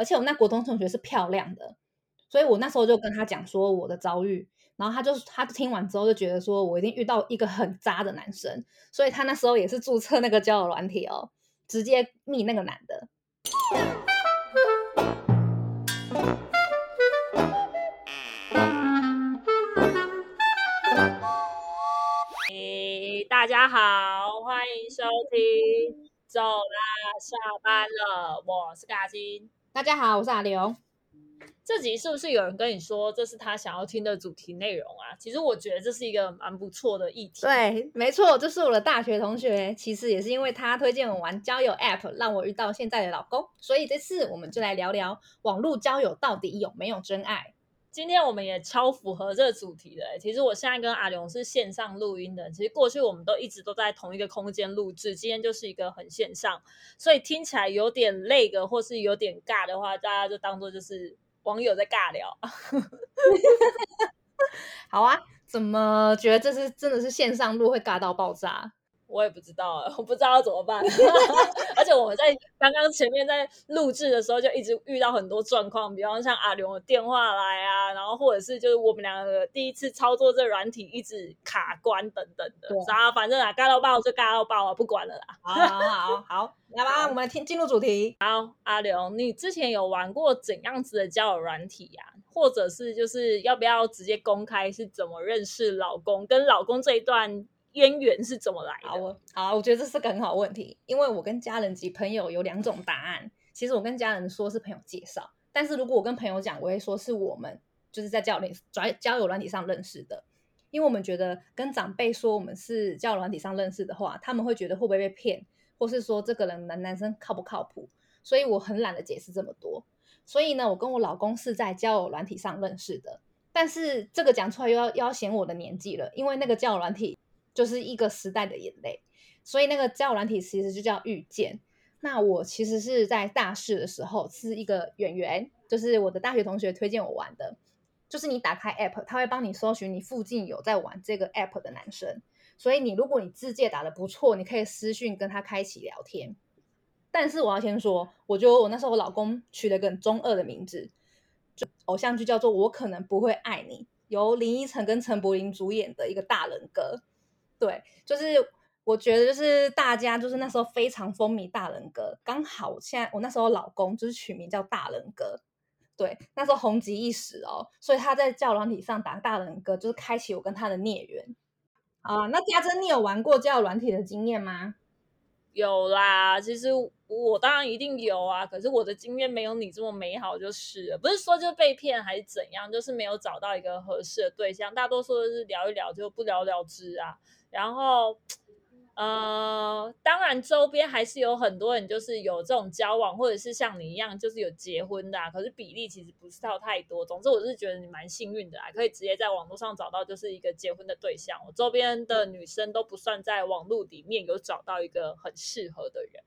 而且我那国中同学是漂亮的，所以我那时候就跟他讲说我的遭遇，然后他就他听完之后就觉得说我一定遇到一个很渣的男生，所以他那时候也是注册那个交友软体哦，直接密那个男的。诶，大家好，欢迎收听。走啦，下班了，我是嘎金。大家好，我是阿刘。这集是不是有人跟你说这是他想要听的主题内容啊？其实我觉得这是一个蛮不错的议题。对，没错，这是我的大学同学。其实也是因为他推荐我玩交友 App，让我遇到现在的老公。所以这次我们就来聊聊网络交友到底有没有真爱。今天我们也超符合这个主题的。其实我现在跟阿龙是线上录音的。其实过去我们都一直都在同一个空间录制，今天就是一个很线上，所以听起来有点累的，或是有点尬的话，大家就当做就是网友在尬聊。好啊，怎么觉得这是真的是线上录会尬到爆炸？我也不知道，我不知道要怎么办。而且我们在刚刚前面在录制的时候，就一直遇到很多状况，比方像阿刘的电话来啊，然后或者是就是我们两个第一次操作这软体一直卡关等等的。然后反正啊，尬到爆就尬到爆啊，不管了啦。好好好，来吧，我们听进入主题。好，阿刘，你之前有玩过怎样子的交友软体呀？或者是就是要不要直接公开是怎么认识老公，跟老公这一段？渊源是怎么来的？好，好，我觉得这是个很好问题，因为我跟家人及朋友有两种答案。其实我跟家人说是朋友介绍，但是如果我跟朋友讲，我会说是我们就是在交友软交友软体上认识的，因为我们觉得跟长辈说我们是交友软体上认识的话，他们会觉得会不会被骗，或是说这个人男男生靠不靠谱，所以我很懒得解释这么多。所以呢，我跟我老公是在交友软体上认识的，但是这个讲出来又要又要显我的年纪了，因为那个交友软体。就是一个时代的眼泪，所以那个交友软体其实就叫遇见。那我其实是在大四的时候是一个演员，就是我的大学同学推荐我玩的。就是你打开 app，他会帮你搜寻你附近有在玩这个 app 的男生。所以你如果你字界打的不错，你可以私讯跟他开启聊天。但是我要先说，我觉得我那时候我老公取了个中二的名字，就偶像剧叫做《我可能不会爱你》，由林依晨跟陈柏霖主演的一个大人格。对，就是我觉得就是大家就是那时候非常风靡大人哥，刚好现在我那时候老公就是取名叫大人哥，对，那时候红极一时哦，所以他在教软体上打大人哥，就是开启我跟他的孽缘啊。那家珍，你有玩过教软体的经验吗？有啦，其实我当然一定有啊，可是我的经验没有你这么美好，就是。不是说就被骗还是怎样，就是没有找到一个合适的对象，大多数是聊一聊就不了了之啊。然后，呃，当然周边还是有很多人，就是有这种交往，或者是像你一样，就是有结婚的，可是比例其实不是到太多。总之，我是觉得你蛮幸运的啊，可以直接在网络上找到就是一个结婚的对象。我周边的女生都不算在网络里面有找到一个很适合的人。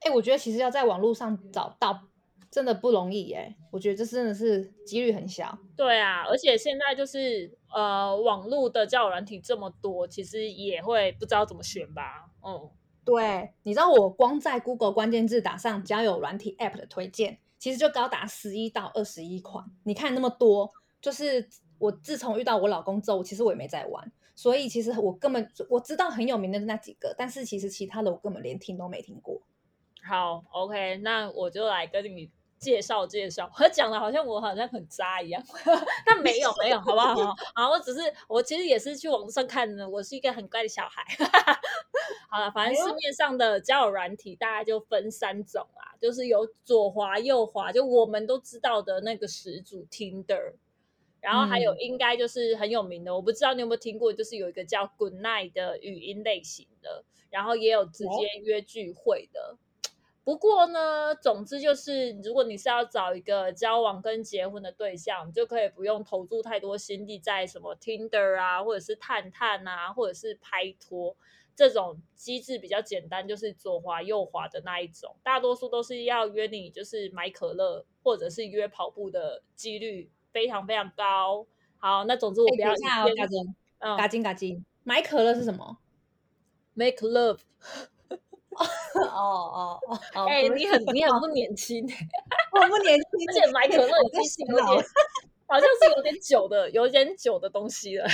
哎，我觉得其实要在网络上找到。真的不容易耶，我觉得这真的是几率很小。对啊，而且现在就是呃，网络的交友软体这么多，其实也会不知道怎么选吧。嗯，对，你知道我光在 Google 关键字打上交友软体 App 的推荐，其实就高达十一到二十一款。你看那么多，就是我自从遇到我老公之后，其实我也没在玩，所以其实我根本我知道很有名的那几个，但是其实其他的我根本连听都没听过。好，OK，那我就来跟你。介绍介绍，我 讲的好像我好像很渣一样，但没有 没有，好不好？好，我只是我其实也是去网上看的，我是一个很乖的小孩。好了，反正市面上的交友软体大概就分三种啊，就是有左滑右滑，就我们都知道的那个始祖 Tinder，然后还有应该就是很有名的，我不知道你有没有听过，就是有一个叫 Good Night 的语音类型的，然后也有直接约聚会的。不过呢，总之就是，如果你是要找一个交往跟结婚的对象，就可以不用投注太多心力在什么 Tinder 啊，或者是探探啊，或者是拍拖这种机制比较简单，就是左滑右滑的那一种。大多数都是要约你，就是买可乐或者是约跑步的几率非常非常高。好，那总之我不要下哦，嘎金，嘎金嘎金，买可乐是什么？Make love。哦哦哦，哎、你很你很不年轻，我不年轻，而且买可乐已经是有点，好像是有点久的，有点久的东西了。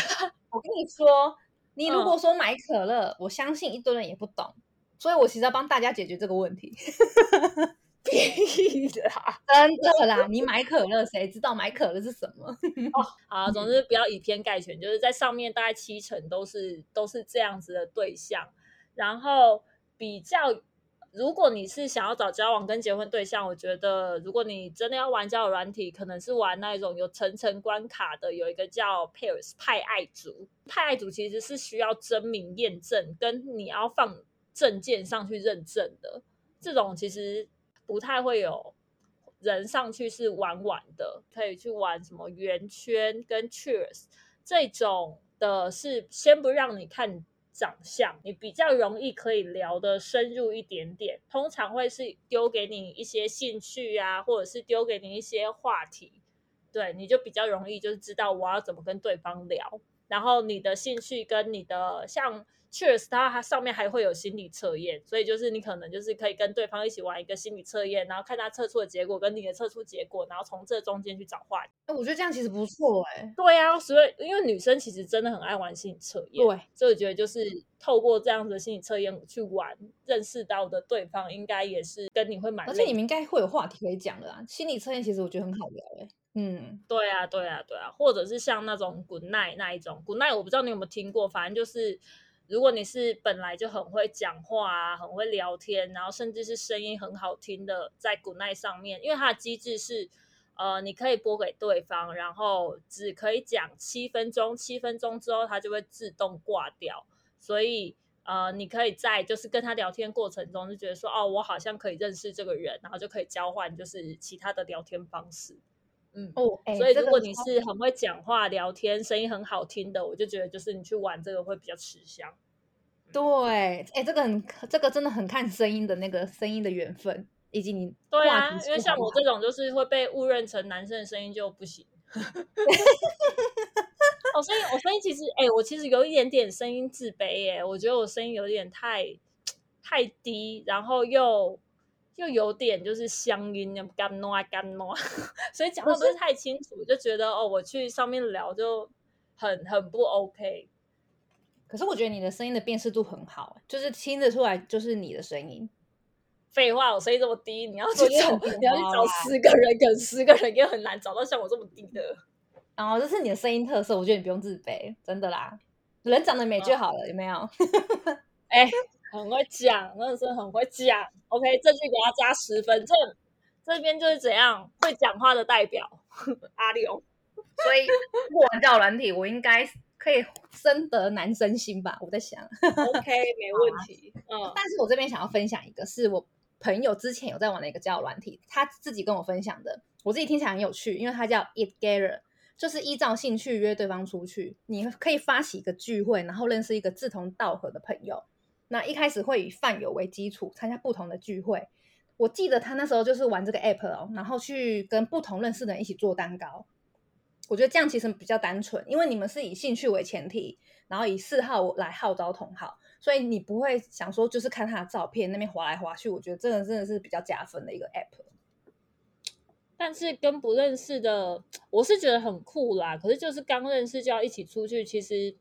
我跟你说，你如嗯果说买可乐，我相信一堆人也不懂，所以我其实要帮大家解决这个问题。屁啦！真的啦，你买可乐，谁知道买可乐是什么？哦好，总之不要以偏概全，就是在上面大概七成都是都是这样子的对象，然后比较。如果你是想要找交往跟结婚对象，我觉得如果你真的要玩交友软体，可能是玩那一种有层层关卡的，有一个叫 Pairs 派爱族。派爱族其实是需要真名验证，跟你要放证件上去认证的。这种其实不太会有人上去是玩玩的，可以去玩什么圆圈跟 Cheers 这种的，是先不让你看长相，你比较容易可以聊得深入一点点。通常会是丢给你一些兴趣啊，或者是丢给你一些话题，对，你就比较容易就是知道我要怎么跟对方聊。然后你的兴趣跟你的像 Cheers，它它上面还会有心理测验，所以就是你可能就是可以跟对方一起玩一个心理测验，然后看他测出的结果跟你的测出结果，然后从这中间去找话题。哎，我觉得这样其实不错哎。对啊，所以因为女生其实真的很爱玩心理测验，对，所以我觉得就是透过这样子的心理测验去玩，认识到的对方应该也是跟你会蛮而且你们应该会有话题可以讲的啦。心理测验其实我觉得很好聊哎。嗯，对啊，对啊，对啊，或者是像那种 Good Night 那一种 Good Night，我不知道你有没有听过，反正就是如果你是本来就很会讲话啊，很会聊天，然后甚至是声音很好听的，在 Good Night 上面，因为它的机制是。呃，你可以拨给对方，然后只可以讲七分钟，七分钟之后它就会自动挂掉。所以呃，你可以在就是跟他聊天过程中就觉得说，哦，我好像可以认识这个人，然后就可以交换就是其他的聊天方式。嗯，哦，哎所以如果你是很会讲话、聊天、声音很好听的，我就觉得就是你去玩这个会比较吃香。对，哎，这个很这个真的很看声音的那个声音的缘分，以及你对，啊因为像我这种就是会被误认成男生的声音就不行。哦，所以我声音其实，哎、我其实有一点点声音自卑耶，我觉得我声音有点太太低，然后又又有点就是乡音，干糯干糯，所以讲话不是太清楚，就觉得哦，我去上面聊就很很不 OK。可是我觉得你的声音的辨识度很好，就是听得出来就是你的声音。废话，我声音这么低，你要去找你要去找十个人，可能十个人也很难找到像我这么低的。然后这是你的声音特色，我觉得你不用自卑，真的啦，人长得美就好了，有没有？哎、很会讲，真的是很会讲。OK，这句给他加十分。这这边就是怎样会讲话的代表阿刘。所以过完交友软体，我应该可以深得男生心吧？我在想，OK，没问题。嗯，但是我这边想要分享一个，是我朋友之前有在玩的一个交友软体，他自己跟我分享的，我自己听起来很有趣，因为他叫 It Gather，就是依照兴趣约对方出去，你可以发起一个聚会，然后认识一个志同道合的朋友。那一开始会以饭友为基础，参加不同的聚会。我记得他那时候就是玩这个 app 哦，然后去跟不同认识的人一起做蛋糕。我觉得这样其实比较单纯，因为你们是以兴趣为前提，然后以嗜好来号召同好，所以你不会想说就是看他的照片那边划来划去。我觉得这个真的是比较加分的一个 app。但是跟不认识的，我是觉得很酷啦。可是就是刚认识就要一起出去，其实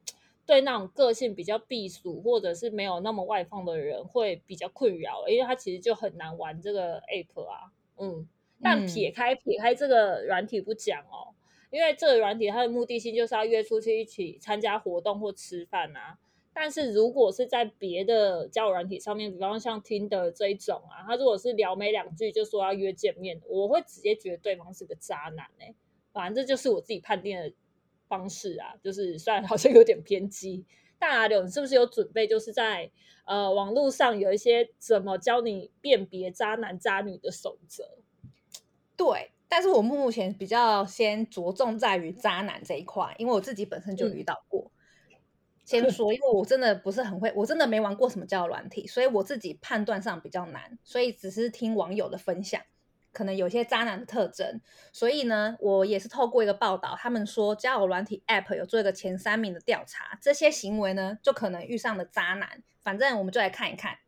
对那种个性比较避暑或者是没有那么外放的人会比较困扰，因为他其实就很难玩这个 app 啊。嗯，但嗯撇开撇开这个软体不讲哦，因为这个软体它的目的性就是要约出去一起参加活动或吃饭啊。但是如果是在别的交友软体上面，比方像 Tinder 这一种啊，他如果是聊没两句就说要约见面，我会直接觉得对方是个渣男哎、反正这就是我自己判定的方式啊，就是虽然好像有点偏激，但阿柳，你是不是有准备，就是在呃网络上有一些怎么教你辨别渣男渣女的守则？对，但是我目前比较先着重在于渣男这一块，因为我自己本身就遇到过。先说，因为我真的不是很会，我真的没玩过什么交友软体，所以我自己判断上比较难，所以只是听网友的分享，可能有些渣男的特征。所以呢，我也是透过一个报道，他们说交友软体 App 有做一个前三名的调查，这些行为呢就可能遇上了渣男。反正我们就来看一看。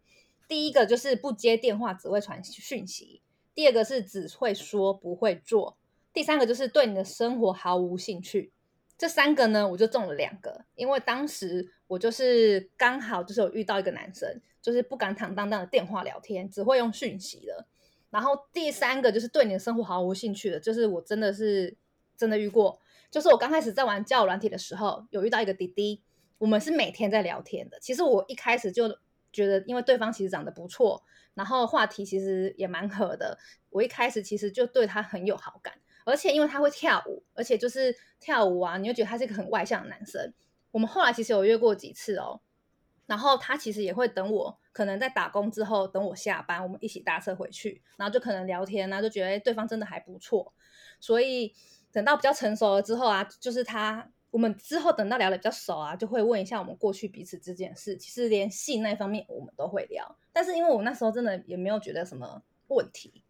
第一个就是不接电话，只会传讯息；第二个是只会说不会做；第三个就是对你的生活毫无兴趣。这三个呢，我就中了两个，因为当时我就是刚好就是有遇到一个男生，就是不敢坦荡荡的电话聊天，只会用讯息的。然后第三个就是对你的生活毫无兴趣的，就是我真的是真的遇过，就是我刚开始在玩交友软体的时候，有遇到一个滴滴，我们是每天在聊天的。其实我一开始就觉得，因为对方其实长得不错，然后话题其实也蛮合的，我一开始其实就对他很有好感。而且因为他会跳舞，而且就是跳舞啊，你就觉得他是一个很外向的男生。我们后来其实有约过几次哦，然后他其实也会等我，可能在打工之后等我下班，我们一起搭车回去，然后就可能聊天啊，就觉得对方真的还不错。所以等到比较成熟了之后啊，就是他我们之后等到聊的比较熟啊，就会问一下我们过去彼此之间的事。其实连性那方面我们都会聊，但是因为我那时候真的也没有觉得什么问题。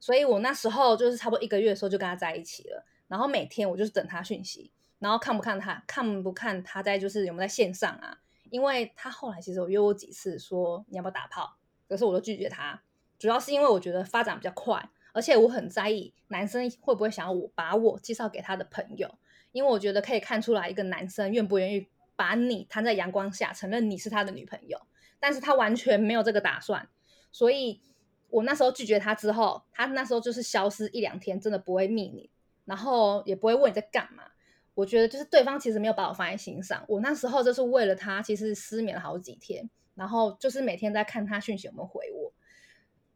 所以我那时候就是差不多一个月的时候就跟他在一起了，然后每天我就是等他讯息，然后看不看他，看不看他在就是有没有在线上啊？因为他后来其实有约我几次说你要不要打炮，可是我都拒绝他，主要是因为我觉得发展比较快，而且我很在意男生会不会想要我把我介绍给他的朋友，因为我觉得可以看出来一个男生愿不愿意把你摊在阳光下，承认你是他的女朋友，但是他完全没有这个打算，所以。我那时候拒绝他之后，他那时候就是消失一两天，真的不会密你，然后也不会问你在干嘛。我觉得就是对方其实没有把我放在心上。我那时候就是为了他，其实失眠了好几天，然后就是每天在看他讯息有没有回我。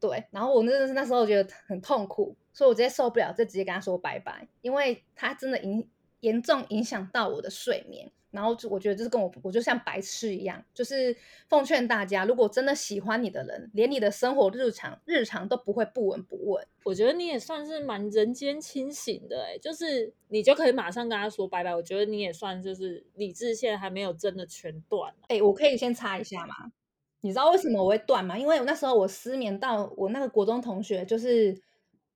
对，然后我真的是那时候觉得很痛苦，所以我直接受不了，就直接跟他说拜拜，因为他真的影严重影响到我的睡眠。然后就我觉得就是跟我我就像白痴一样，就是奉劝大家，如果真的喜欢你的人，连你的生活日常日常都不会不闻不问。我觉得你也算是蛮人间清醒的哎，就是你就可以马上跟他说拜拜。我觉得你也算就是理智线还没有真的全断。哎，我可以先插一下吗？你知道为什么我会断吗？因为我那时候我失眠到我那个国中同学就是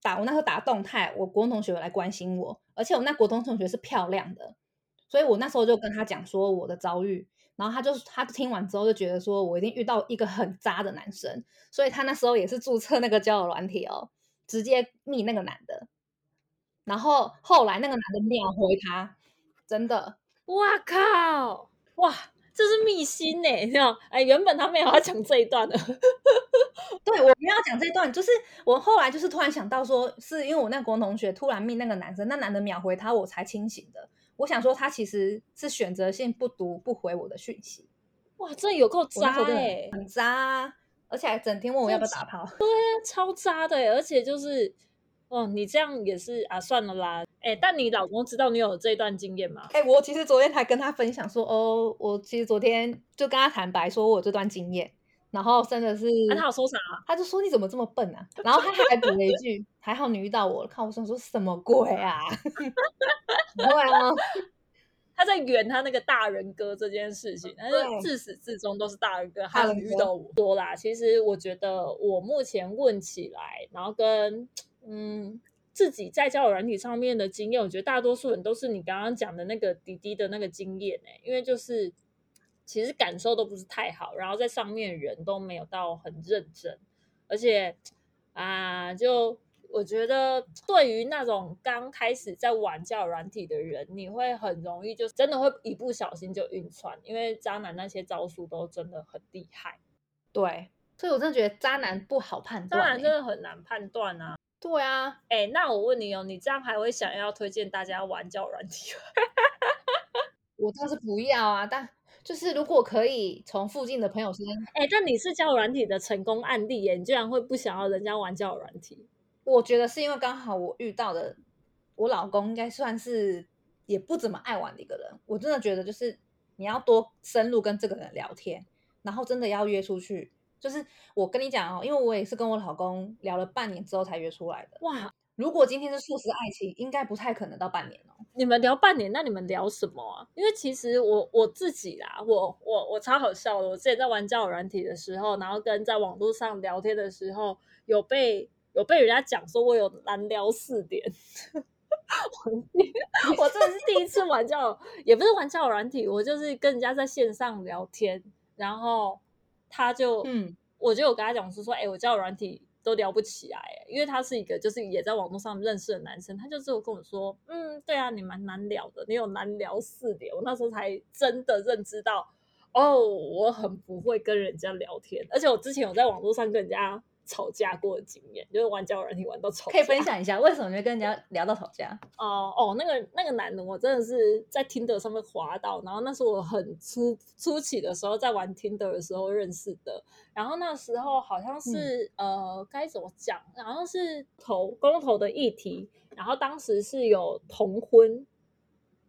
打我那时候打动态，我国中同学来关心我，而且我那国中同学是漂亮的。所以我那时候就跟他讲说我的遭遇，然后他就他听完之后就觉得说我一定遇到一个很渣的男生，所以他那时候也是注册那个交友软体哦，直接密那个男的，然后后来那个男的秒回他，真的，哇靠，哇，这是密心呢，你知道？哎，原本他没有要讲这一段的，对我没有讲这一段，就是我后来就是突然想到说，是因为我那国同学突然密那个男生，那男的秒回他，我才清醒的。我想说，他其实是选择性不读不回我的讯息，哇，这有够渣哎，很渣，而且还整天问我要不要打炮，对啊，超渣的，而且就是，哦，你这样也是啊，算了啦，哎，但你老公知道你有这段经验吗？哎，我其实昨天才跟他分享说，哦，我其实昨天就跟他坦白说我这段经验。然后真的是，他有说啥？他就说你怎么这么笨啊？然后他还补了一句，还好你遇到我了。看我想说什么鬼啊？对啊，他在圆他那个大人哥这件事情，但是自始至终都是大人哥。还有遇到我多啦。其实我觉得我目前问起来，然后跟嗯自己在交友软体上面的经验，我觉得大多数人都是你刚刚讲的那个滴滴的那个经验哎，因为就是。其实感受都不是太好，然后在上面人都没有到很认真，而且啊，就我觉得对于那种刚开始在玩教软体的人，你会很容易就真的会一不小心就晕船，因为渣男那些招数都真的很厉害。对，所以我真的觉得渣男不好判断，渣男真的很难判断啊。对啊，哎，那我问你哦，你这样还会想要推荐大家玩教软体？我倒是不要啊，但。就是如果可以从附近的朋友身边，哎，但你是交友软体的成功案例耶，你居然会不想要人家玩交友软体？我觉得是因为刚好我遇到的我老公应该算是也不怎么爱玩的一个人。我真的觉得就是你要多深入跟这个人聊天，然后真的要约出去。就是我跟你讲哦，因为我也是跟我老公聊了半年之后才约出来的。哇！如果今天是素食爱情，应该不太可能到半年哦。你们聊半年，那你们聊什么啊？因为其实我我自己啦，我我我超好笑的。我之前在玩交友软体的时候，然后跟在网络上聊天的时候，有被有被人家讲说我有难聊四点。我真的是第一次玩交友，也不是玩交友软体，我就是跟人家在线上聊天，然后他就嗯。我就有跟他讲说说，哎，我交友软体都聊不起来，因为他是一个就是也在网络上认识的男生，他就只有跟我说，嗯，对啊，你蛮难聊的，你有难聊四点，我那时候才真的认知到，哦，我很不会跟人家聊天，而且我之前有在网络上跟人家。吵架过的经验，就是玩交友软件玩到吵架，可以分享一下为什么会跟人家聊到吵架？哦哦，那个那个男的，我真的是在 Tinder 上面滑到，然后那是我很初初期的时候在玩 Tinder 的时候认识的，然后那时候好像是呃该怎么讲，好像是投公投的议题，然后当时是有同婚，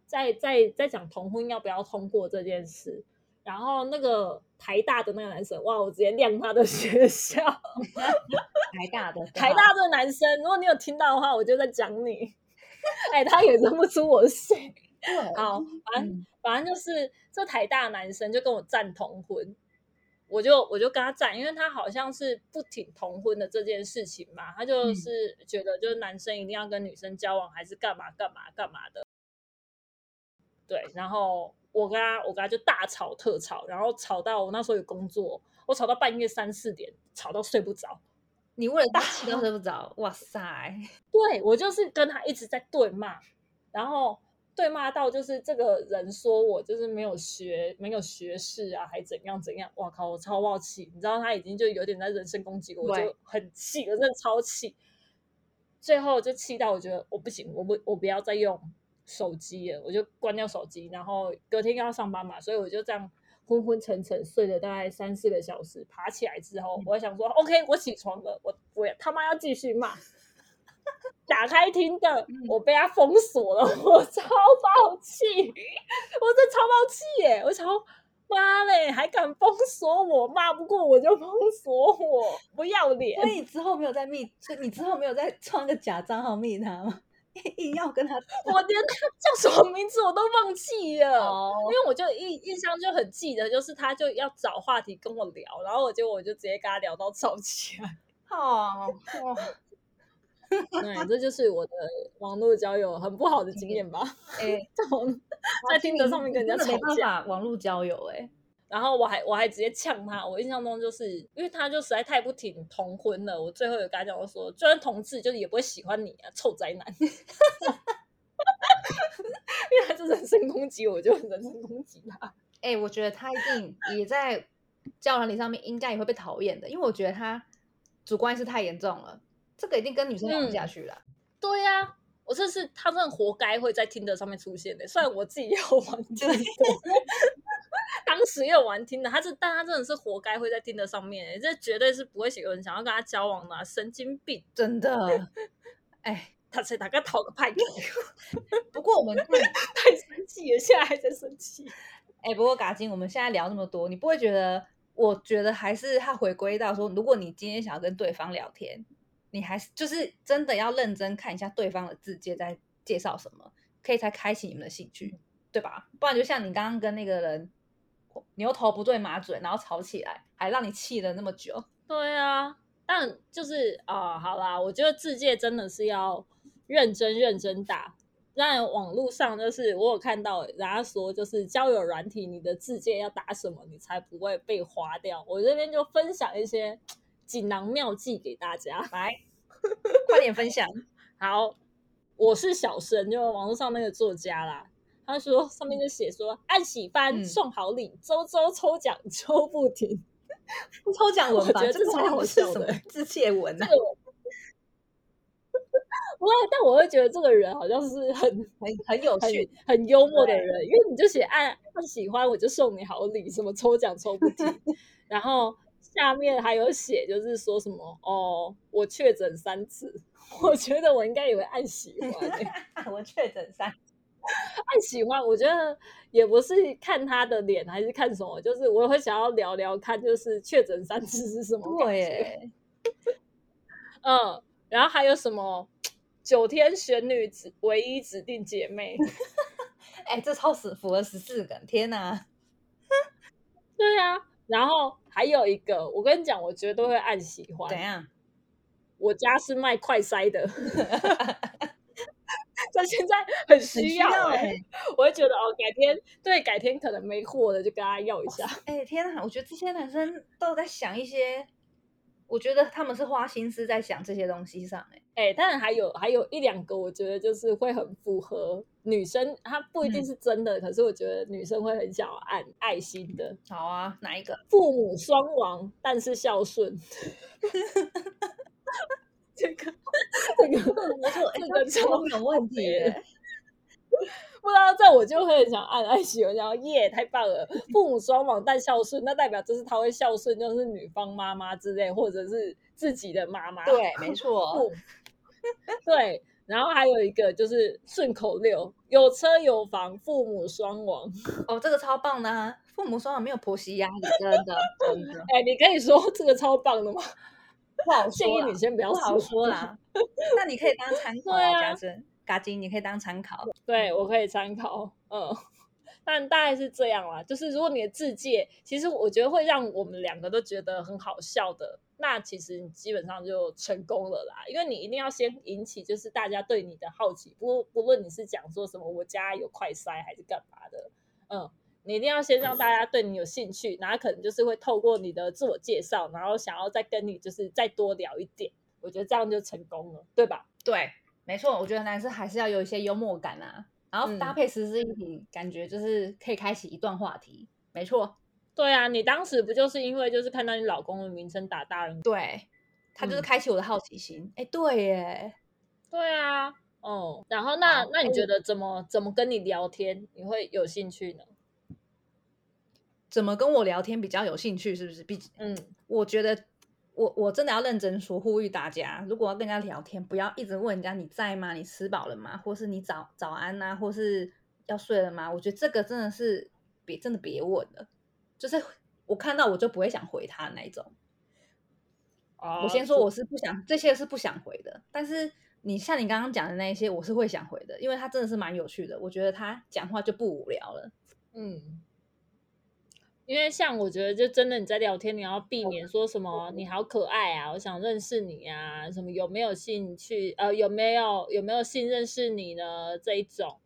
在在在讲同婚要不要通过这件事。然后那个台大的那个男生，哇！我直接亮他的学校，台大的 台大的男生，如果你有听到的话，我就在讲你。哎，他也认不出我是谁。好，反正反正就是这台大男生就跟我站同婚，我就我就跟他站，因为他好像是不挺同婚的这件事情嘛，他就是觉得就是男生一定要跟女生交往，还是干嘛干嘛干嘛的。对，然后。我跟他，我跟他就大吵特吵，然后吵到我那时候有工作，我吵到半夜三四点，吵到睡不着。你为了大气都睡不着？哇塞！对我就是跟他一直在对骂，然后对骂到就是这个人说我就是没有学，没有学识啊，还怎样怎样？哇靠！我超暴气，你知道他已经就有点在人身攻击我，我就很气，我真的超气。最后就气到我觉得我不行，我不我不要再用。手机了，我就关掉手机，然后隔天要上班嘛，所以我就这样昏昏沉沉睡了大概三四个小时。爬起来之后，我想说，OK，我起床了，我我他妈要继续骂。打开听的，我被他封锁了，我超暴气，我真超暴气耶！我超妈嘞，还敢封锁我？骂不过我就封锁我，不要脸！所以之后没有再密，你之后没有再创个假账号密他吗？硬要跟他，我连他叫什么名字我都忘记了，因为我就印印象就很记得，就是他就要找话题跟我聊，然后我就我就直接跟他聊到吵起来。哦，对，这就是我的网络交友很不好的经验吧？哎，在在听着上面跟人家吵架，网络交友哎。然后我还我还直接呛他，我印象中就是因为他就实在太不挺同婚了，我最后有跟他讲我说，就算同志就是也不会喜欢你啊，臭宅男。因为他是人身攻击，我就人身攻击他。哎，我觉得他一定也在交友里上面应该也会被讨厌的，因为我觉得他主观意识太严重了，这个一定跟女生聊不下去了。对呀，我这是他真的活该会在听的上面出现的，虽然我自己要玩这个。当时也有玩听的，他是，但他真的是活该会在听的上面，这绝对是不会有人想要跟他交往的，神经病，真的。哎，他才大概讨个派。不过我们 太生气了，现在还在生气。哎，不过嘎金，我们现在聊那么多，你不会觉得？我觉得还是他回归到说，如果你今天想要跟对方聊天，你还是就是真的要认真看一下对方的字界在介绍什么，可以才开启你们的兴趣，对吧？不然就像你刚刚跟那个人。牛头不对马嘴，然后吵起来，还让你气了那么久。对啊，但就是啊，好啦，我觉得字界真的是要认真认真打。那网络上就是我有看到人家说，就是交友软体，你的字界要打什么，你才不会被划掉。我这边就分享一些锦囊妙计给大家，来，快点分享。好，我是小生，就网络上那个作家啦。他说上面就写说按喜欢送好礼，周周抽奖抽不停，抽奖文吧，这超好笑的，致谢文啊。不会，但我会觉得这个人好像是很很很有趣、很幽默的人，因为你就写按按喜欢，我就送你好礼，什么抽奖抽不停。然后下面还有写，就是说什么哦，我确诊三次，我觉得我应该也会按喜欢，我确诊三。爱喜欢，我觉得也不是看他的脸，还是看什么，就是我会想要聊聊看，就是确诊三次是什么感觉。嗯，然后还有什么九天玄女指唯一指定姐妹，哎，这超死符合十四个，天哪！对啊，然后还有一个，我跟你讲，我绝对会按喜欢。怎样？我家是卖快塞的。他现在很需要哎，我会觉得哦，改天对，改天可能没货了，就跟他要一下。哎，天哪！我觉得这些男生都在想一些我觉得他们是花心思在想这些东西上、欸，哎，当然还有还有一两个，我觉得就是会很符合女生，她不一定嗯是真的，可是我觉得女生会很想要按爱心的。好啊，哪一个？父母双亡，但是孝顺。这个这个我说，哎、这个这超没有问题不知道，这我就会很想按爱心，我想要耶，太棒了！父母双亡但孝顺，那代表就是他会孝顺，就是女方妈妈之类，或者是自己的妈妈。对，没错。父对，然后还有一个就是顺口溜：有车有房，父母双亡。哦，这个超棒的啊！父母双亡没有婆媳压力，真的真的 哎，你可以说这个超棒的吗？不好建议你先不要不好说啦。那你可以当参考啊，对啊家珍、嘎金，你可以当参考。对，我可以参考，嗯，但大概是这样啦。就是如果你的字界，其实我觉得会让我们两个都觉得很好笑的，那其实你基本上就成功了啦。因为你一定要先引起就是大家对你的好奇，不不论你是讲说什么我家有快塞还是干嘛的，嗯。你一定要先让大家对你有兴趣，然后可能就是会透过你的自我介绍，然后想要再跟你就是再多聊一点，我觉得这样就成功了，对吧？对，没错，我觉得男生还是要有一些幽默感啊，然后搭嗯配实质议题，感觉就是可以开启一段话题。没错，对啊，你当时不就是因为就是看到你老公的名称打大人对，他就是嗯开启我的好奇心。哎、对耶，对啊，哦，然后那那你觉得怎么怎么跟你聊天你会有兴趣呢？怎么跟我聊天比较有兴趣？是不是？毕竟嗯，我觉得我我真的要认真说，呼吁大家，如果要跟人家聊天，不要一直问人家你在吗？你吃饱了吗？或是你早早安呐、或是要睡了吗？我觉得这个真的是别真的别问了，就是我看到我就不会想回他那一种。哦我先说我是不想这些是不想回的，但是你像你刚刚讲的那一些，我是会想回的，因为他真的是蛮有趣的，我觉得他讲话就不无聊了。嗯，因为像我觉得就真的你在聊天，你要避免说什么你好可爱啊，我想认识你啊，什么有没有兴趣呃有没有有没有信认识你呢这一种。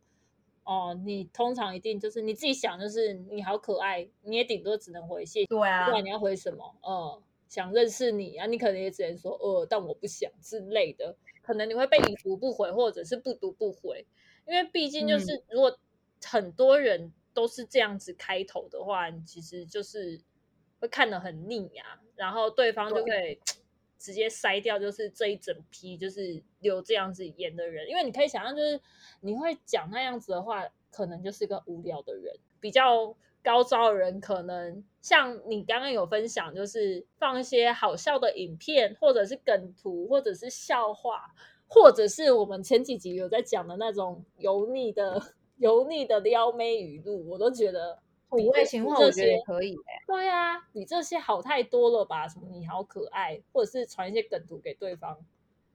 哦，你通常一定就是你自己想，就是你好可爱，你也顶多只能回谢谢对啊不然你要回什么？嗯，想认识你啊，你可能也只能说呃，但我不想之类的，可能你会被已读不回，或者是不读不回，因为毕竟就是如果很多人都是这样子开头的话，你其实就是会看得很腻啊，然后对方就会 直接筛掉，就是这一整批就是留这样子言的人，因为你可以想象，就是你会讲那样子的话，可能就是个无聊的人，比较高招的人，可能像你刚刚有分享，就是放一些好笑的影片，或者是梗图，或者是笑话，或者是我们前几集有在讲的那种油腻的油腻的撩妹语录，我都觉得比五味情话我觉得可以、欸，对啊，比这些好太多了吧？什么你好可爱，或者是传一些梗图给对方，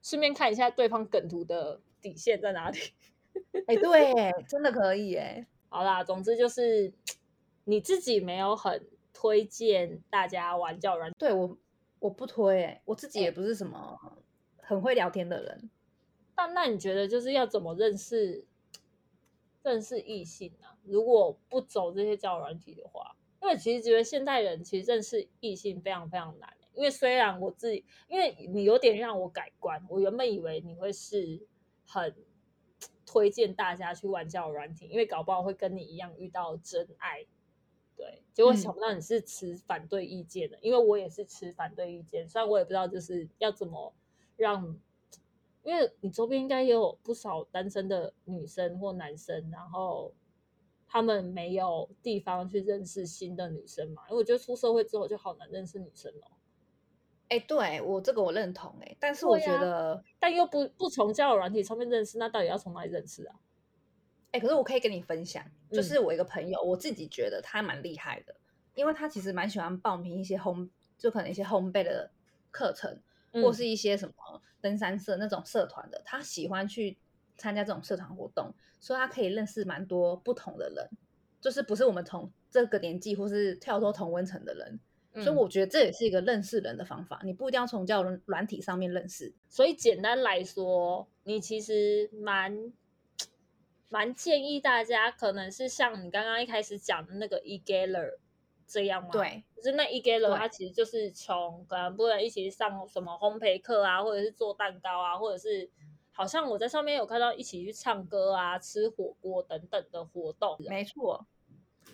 顺便看一下对方梗图的底线在哪里。哎、对耶，真的可以哎。好啦，总之就是你自己没有很推荐大家玩叫软，对我我不推哎，我自己也不是什么很会聊天的人。那那你觉得就是要怎么认识认识异性啊？如果不走这些交友软体的话，因为其实觉得现代人其实认识异性非常非常难、欸因为虽然我自己，因为你有点让我改观，我原本以为你会是很推荐大家去玩交友软体，因为搞不好会跟你一样遇到真爱。对，结果嗯想不到你是持反对意见的，因为我也是持反对意见，虽然我也不知道就是要怎么让，因为你周边应该也有不少单身的女生或男生，然后他们没有地方去认识新的女生嘛，因为我觉得出社会之后就好难认识女生哦，哎、对我这个我认同哎，但是我觉得，但又不不从交友软体上面认识，那到底要从哪里认识啊？哎、可是我可以跟你分享，就嗯。是我一个朋友，我自己觉得他蛮厉害的，因为他其实蛮喜欢报名一些烘，就可能一些烘焙的课程，或嗯。是一些什么登山社那种社团的，他喜欢去参加这种社团活动，所以他可以认识蛮多不同的人，就是不是我们同这个年纪或是跳脱同温层的人，所以嗯我觉得这也是一个认识人的方法，你不一定要从交友软体上面认识。所以简单来说，你其实蛮蛮建议大家，可能是像你刚刚一开始讲的那个 e g a l e r 这样吗？，对，就是那一 g e r 对它其实就是从可能不能一起上什么烘焙课啊，或者是做蛋糕啊，或者是好像我在上面有看到一起去唱歌啊、吃火锅等等的活动。没错。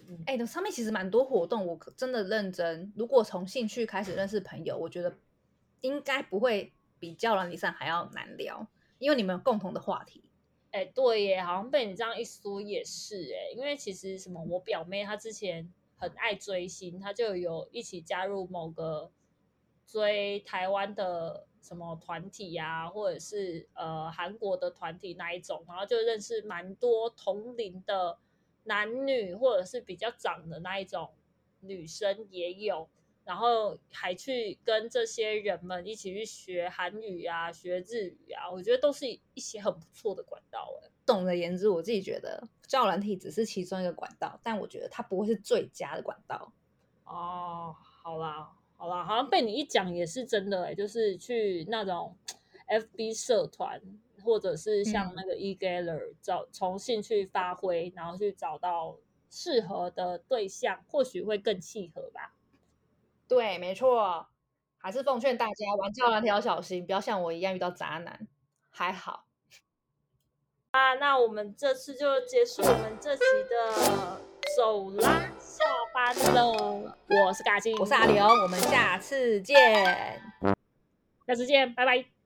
嗯哎、那上面其实蛮多活动，我可真的认真。如果从兴趣开始认识朋友，我觉得应该不会比较软体上还要难聊，因为你们有共同的话题。哎，对耶，好像被你这样一说也是哎，因为其实什么，我表妹她之前很爱追星，他就有一起加入某个追台湾的什么团体呀、或者是呃韩国的团体那一种，然后就认识蛮多同龄的男女，或者是比较长的那一种女生也有。然后还去跟这些人们一起去学韩语啊，学日语啊，我觉得都是一些很不错的管道哎。总而言之，我自己觉得交友软体只是其中一个管道，但我觉得它不会是最佳的管道。哦，好啦，好啦，好像被你一讲也是真的哎，就是去那种 FB 社团，或者是像嗯那个 eGather 找从兴趣发挥，然后去找到适合的对象，或许会更契合吧。对，没错，还是奉劝大家玩交友软体要小心，不要像我一样遇到渣男。还好，啊，那我们这次就结束我们这期的走啦，下班喽。我是嘎金，我是阿刘，我们下次见。下次见，拜拜。